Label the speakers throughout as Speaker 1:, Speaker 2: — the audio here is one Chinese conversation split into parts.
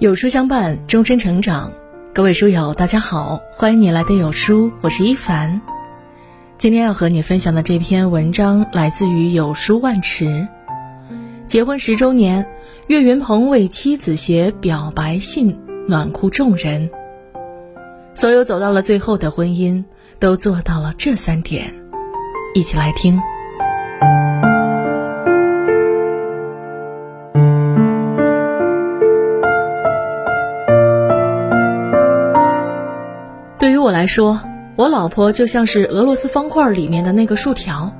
Speaker 1: 有书相伴，终身成长。各位书友，大家好，欢迎你来到有书，我是一凡。今天要和你分享的这篇文章来自于有书万池。结婚十周年，岳云鹏为妻子写表白信，暖哭众人。所有走到了最后的婚姻，都做到了这三点，一起来听。说，我老婆就像是俄罗斯方块里面的那个竖条，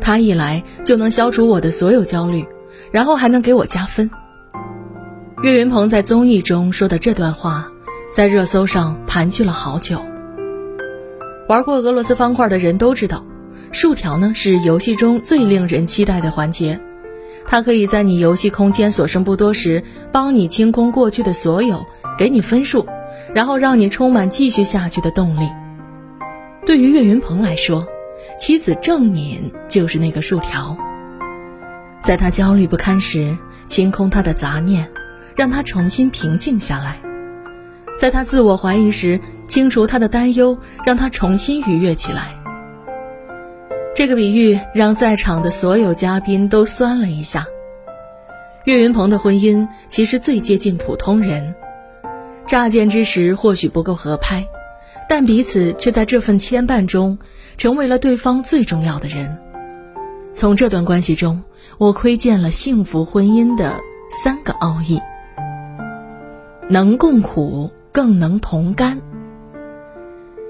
Speaker 1: 她一来就能消除我的所有焦虑，然后还能给我加分。岳云鹏在综艺中说的这段话，在热搜上盘踞了好久。玩过俄罗斯方块的人都知道，竖条呢是游戏中最令人期待的环节，它可以在你游戏空间所剩不多时，帮你清空过去的所有，给你分数。然后让你充满继续下去的动力。对于岳云鹏来说，妻子郑敏就是那个树条。在他焦虑不堪时，清空他的杂念，让他重新平静下来；在他自我怀疑时，清除他的担忧，让他重新愉悦起来。这个比喻让在场的所有嘉宾都酸了一下。岳云鹏的婚姻其实最接近普通人。乍见之时或许不够合拍，但彼此却在这份牵绊中，成为了对方最重要的人。从这段关系中，我窥见了幸福婚姻的三个奥义：能共苦，更能同甘。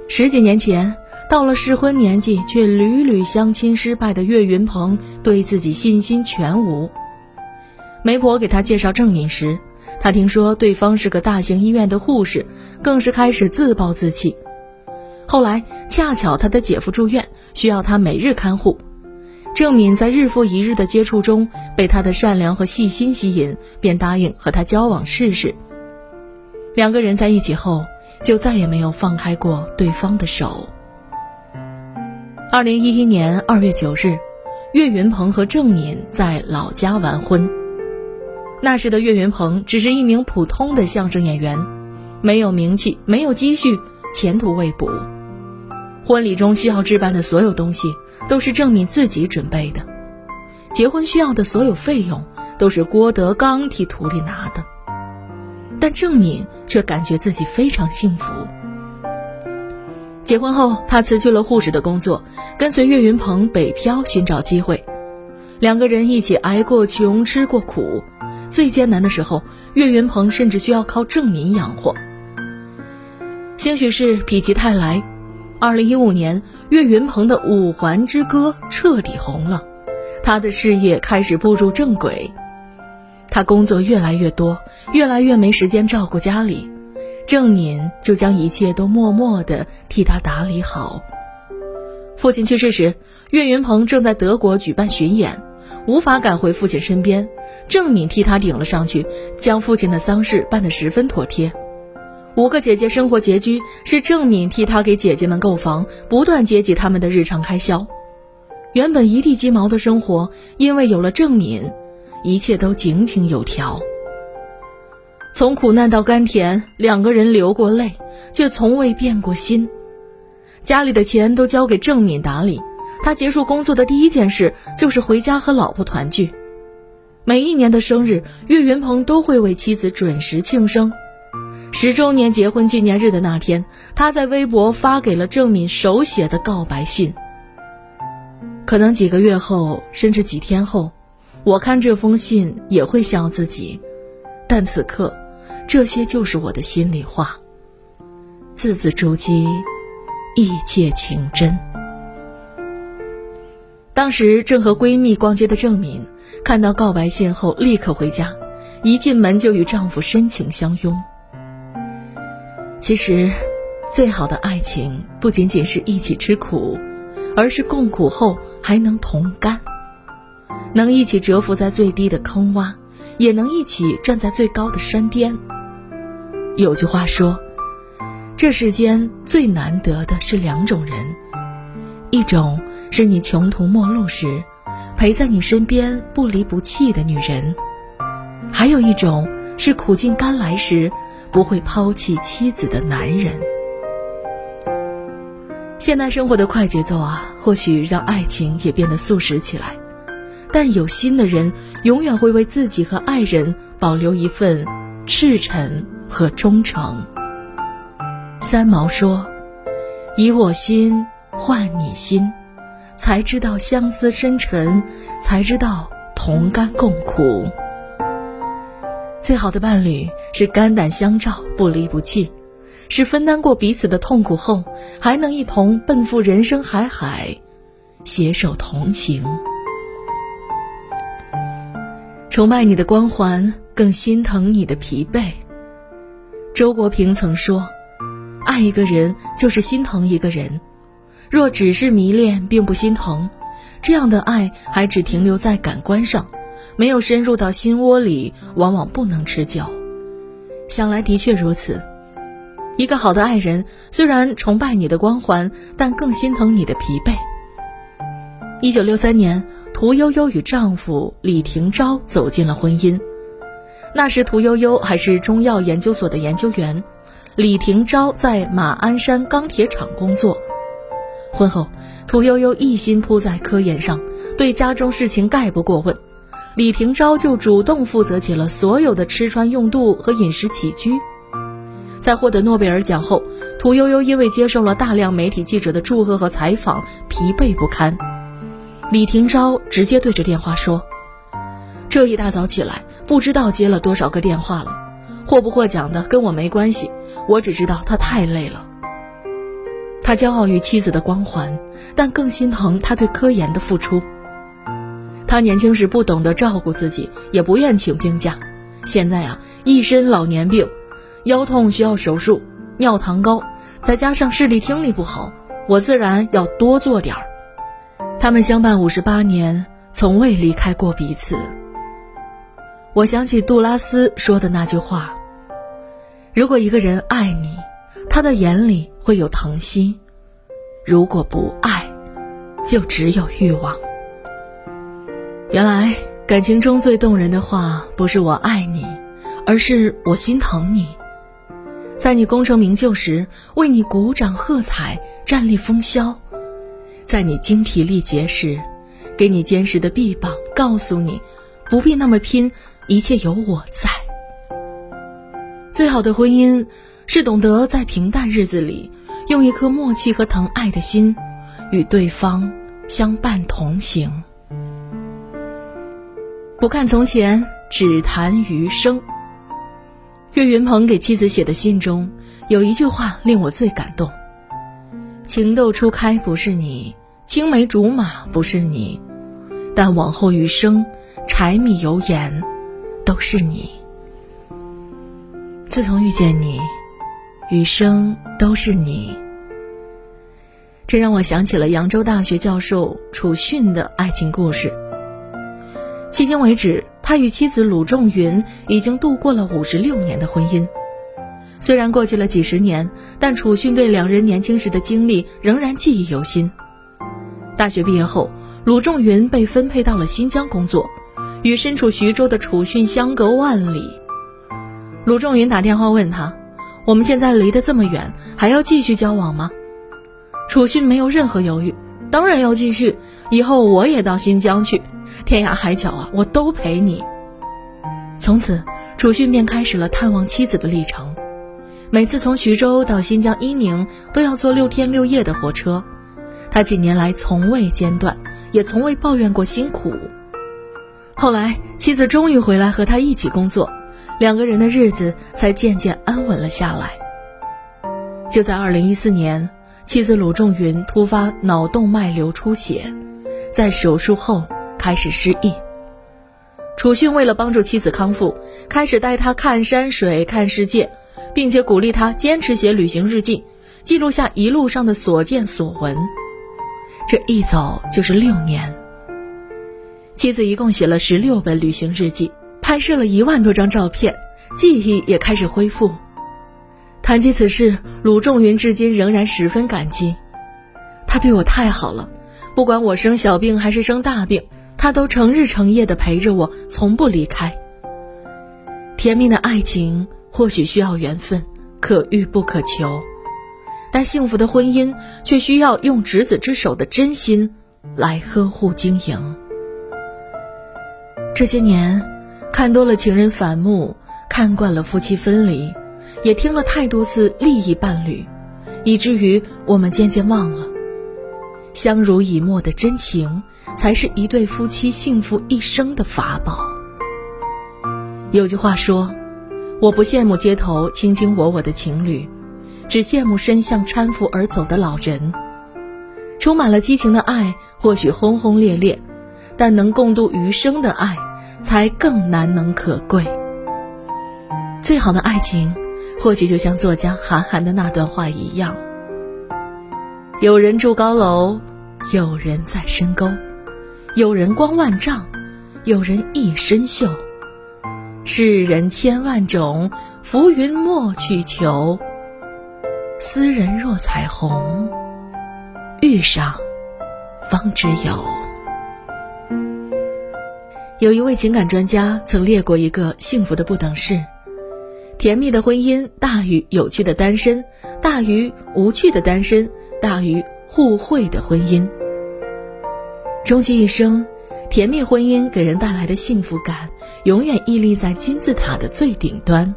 Speaker 1: 十几年前，到了适婚年纪却屡屡相亲失败的岳云鹏，对自己信心全无。媒婆给他介绍郑敏时。他听说对方是个大型医院的护士，更是开始自暴自弃。后来恰巧他的姐夫住院，需要他每日看护。郑敏在日复一日的接触中，被他的善良和细心吸引，便答应和他交往试试。两个人在一起后，就再也没有放开过对方的手。二零一一年二月九日，岳云鹏和郑敏在老家完婚。那时的岳云鹏只是一名普通的相声演员，没有名气，没有积蓄，前途未卜。婚礼中需要置办的所有东西都是郑敏自己准备的，结婚需要的所有费用都是郭德纲替徒弟拿的。但郑敏却感觉自己非常幸福。结婚后，她辞去了护士的工作，跟随岳云鹏北漂寻找机会，两个人一起挨过穷，吃过苦。最艰难的时候，岳云鹏甚至需要靠郑敏养活。兴许是否极泰来，二零一五年，岳云鹏的《五环之歌》彻底红了，他的事业开始步入正轨。他工作越来越多，越来越没时间照顾家里，郑敏就将一切都默默地替他打理好。父亲去世时，岳云鹏正在德国举办巡演。无法赶回父亲身边，郑敏替他顶了上去，将父亲的丧事办得十分妥帖。五个姐姐生活拮据，是郑敏替他给姐姐们购房，不断接济他们的日常开销。原本一地鸡毛的生活，因为有了郑敏，一切都井井有条。从苦难到甘甜，两个人流过泪，却从未变过心。家里的钱都交给郑敏打理。他结束工作的第一件事就是回家和老婆团聚。每一年的生日，岳云鹏都会为妻子准时庆生。十周年结婚纪念日的那天，他在微博发给了郑敏手写的告白信。可能几个月后，甚至几天后，我看这封信也会笑自己，但此刻，这些就是我的心里话。字字珠玑，意切情真。当时正和闺蜜逛街的郑敏，看到告白信后立刻回家，一进门就与丈夫深情相拥。其实，最好的爱情不仅仅是一起吃苦，而是共苦后还能同甘，能一起蛰伏在最低的坑洼，也能一起站在最高的山巅。有句话说，这世间最难得的是两种人。一种是你穷途末路时，陪在你身边不离不弃的女人；还有一种是苦尽甘来时不会抛弃妻子的男人。现代生活的快节奏啊，或许让爱情也变得速食起来，但有心的人永远会为自己和爱人保留一份赤诚和忠诚。三毛说：“以我心换你心，才知道相思深沉，才知道同甘共苦。最好的伴侣是肝胆相照，不离不弃。”是分担过彼此的痛苦后，还能一同奔赴人生海海，携手同行。崇拜你的光环，更心疼你的疲惫。周国平曾说：“爱一个人就是心疼一个人。若只是迷恋，并不心疼，这样的爱还只停留在感官上，没有深入到心窝里，往往不能持久。想来的确如此。”一个好的爱人，虽然崇拜你的光环，但更心疼你的疲惫。一九六三年，屠呦呦与丈夫李廷钊走进了婚姻。那时，屠呦呦还是中药研究所的研究员，李廷钊在马鞍山钢铁厂工作。婚后，屠呦呦一心扑在科研上，对家中事情概不过问，李廷钊就主动负责起了所有的吃穿用度和饮食起居。在获得诺贝尔奖后，屠呦呦因为接受了大量媒体记者的祝贺和采访，疲惫不堪。李廷钊直接对着电话说：“这一大早起来，不知道接了多少个电话了，获不获奖的跟我没关系，我只知道他太累了。”他骄傲于妻子的光环，但更心疼他对科研的付出。他年轻时不懂得照顾自己，也不愿请病假，现在啊，一身老年病。腰痛需要手术，尿糖高，再加上视力听力不好，我自然要多做点儿。他们相伴五十八年，从未离开过彼此。我想起杜拉斯说的那句话：“如果一个人爱你，他的眼里会有疼惜；如果不爱，就只有欲望。”原来感情中最动人的话，不是我爱你，而是我心疼你。在你功成名就时，为你鼓掌喝彩，站立风骚；在你精疲力竭时，给你坚实的臂膀，告诉你不必那么拼，一切有我在。最好的婚姻是懂得在平淡日子里，用一颗默契和疼爱的心，与对方相伴同行。不看从前，只谈余生。岳云鹏给妻子写的信中，有一句话令我最感动：“情窦初开不是你，青梅竹马不是你，但往后余生，柴米油盐，都是你。自从遇见你，余生都是你。”这让我想起了扬州大学教授楚迅的爱情故事。迄今为止。他与妻子鲁仲云已经度过了五十六年的婚姻，虽然过去了几十年，但楚迅对两人年轻时的经历仍然记忆犹新。大学毕业后，鲁仲云被分配到了新疆工作，与身处徐州的楚迅相隔万里。鲁仲云打电话问他：“我们现在离得这么远，还要继续交往吗？”楚迅没有任何犹豫：“当然要继续，以后我也到新疆去。”天涯海角啊，我都陪你。从此，楚迅便开始了探望妻子的历程。每次从徐州到新疆伊宁，都要坐六天六夜的火车。他几年来从未间断，也从未抱怨过辛苦。后来，妻子终于回来和他一起工作，两个人的日子才渐渐安稳了下来。就在2014年，妻子鲁仲云突发脑动脉瘤出血，在手术后。开始失忆。楚迅为了帮助妻子康复，开始带她看山水、看世界，并且鼓励她坚持写旅行日记，记录下一路上的所见所闻。这一走就是六年。妻子一共写了十六本旅行日记，拍摄了一万多张照片，记忆也开始恢复。谈及此事，鲁仲云至今仍然十分感激。他对我太好了，不管我生小病还是生大病。他都成日成夜的陪着我，从不离开。甜蜜的爱情或许需要缘分，可遇不可求，但幸福的婚姻却需要用执子之手的真心来呵护经营。这些年，看多了情人反目，看惯了夫妻分离，也听了太多次利益伴侣，以至于我们渐渐忘了，相濡以沫的真情，才是一对夫妻幸福一生的法宝。有句话说：“我不羡慕街头卿卿我我的情侣，只羡慕身向搀扶而走的老人。”充满了激情的爱或许轰轰烈烈，但能共度余生的爱才更难能可贵。最好的爱情，或许就像作家韩寒的那段话一样：“有人住高楼，有人在深沟，有人光万丈，有人一身锈。”世人千万种，浮云莫去求。斯人若彩虹，遇上方知有。有一位情感专家曾列过一个幸福的不等式：甜蜜的婚姻大于有趣的单身，大于无趣的单身，大于互惠的婚姻。终其一生。甜蜜婚姻给人带来的幸福感，永远屹立在金字塔的最顶端。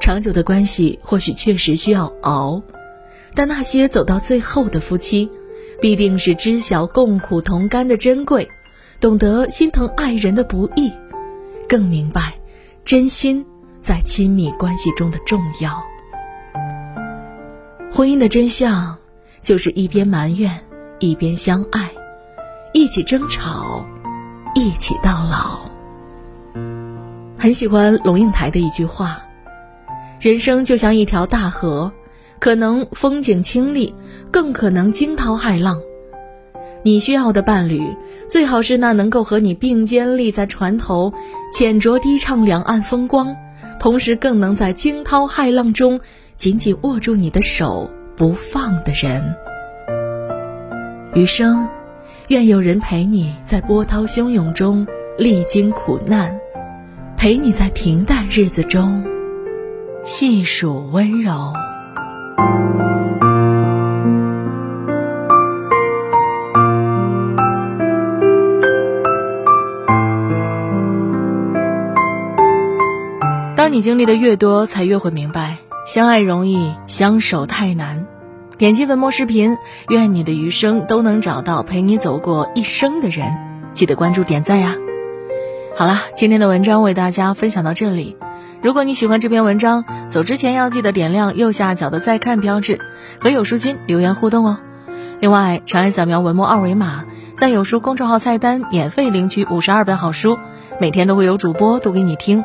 Speaker 1: 长久的关系或许确实需要熬，但那些走到最后的夫妻，必定是知晓共苦同甘的珍贵，懂得心疼爱人的不易，更明白真心在亲密关系中的重要。婚姻的真相，就是一边埋怨，一边相爱。一起争吵，一起到老。很喜欢龙应台的一句话：“人生就像一条大河，可能风景清丽，更可能惊涛骇浪。你需要的伴侣，最好是那能够和你并肩立在船头，浅酌低唱两岸风光，同时更能在惊涛骇浪中紧紧握住你的手不放的人。余生。”愿有人陪你在波涛汹涌中历经苦难，陪你在平淡日子中细数温柔。当你经历的越多，才越会明白，相爱容易，相守太难。点击文末视频，愿你的余生都能找到陪你走过一生的人。记得关注点赞呀！好啦，今天的文章为大家分享到这里。如果你喜欢这篇文章，走之前要记得点亮右下角的再看标志，和有书君留言互动哦。另外，长按扫描文末二维码，在有书公众号菜单免费领取五十二本好书，每天都会有主播读给你听，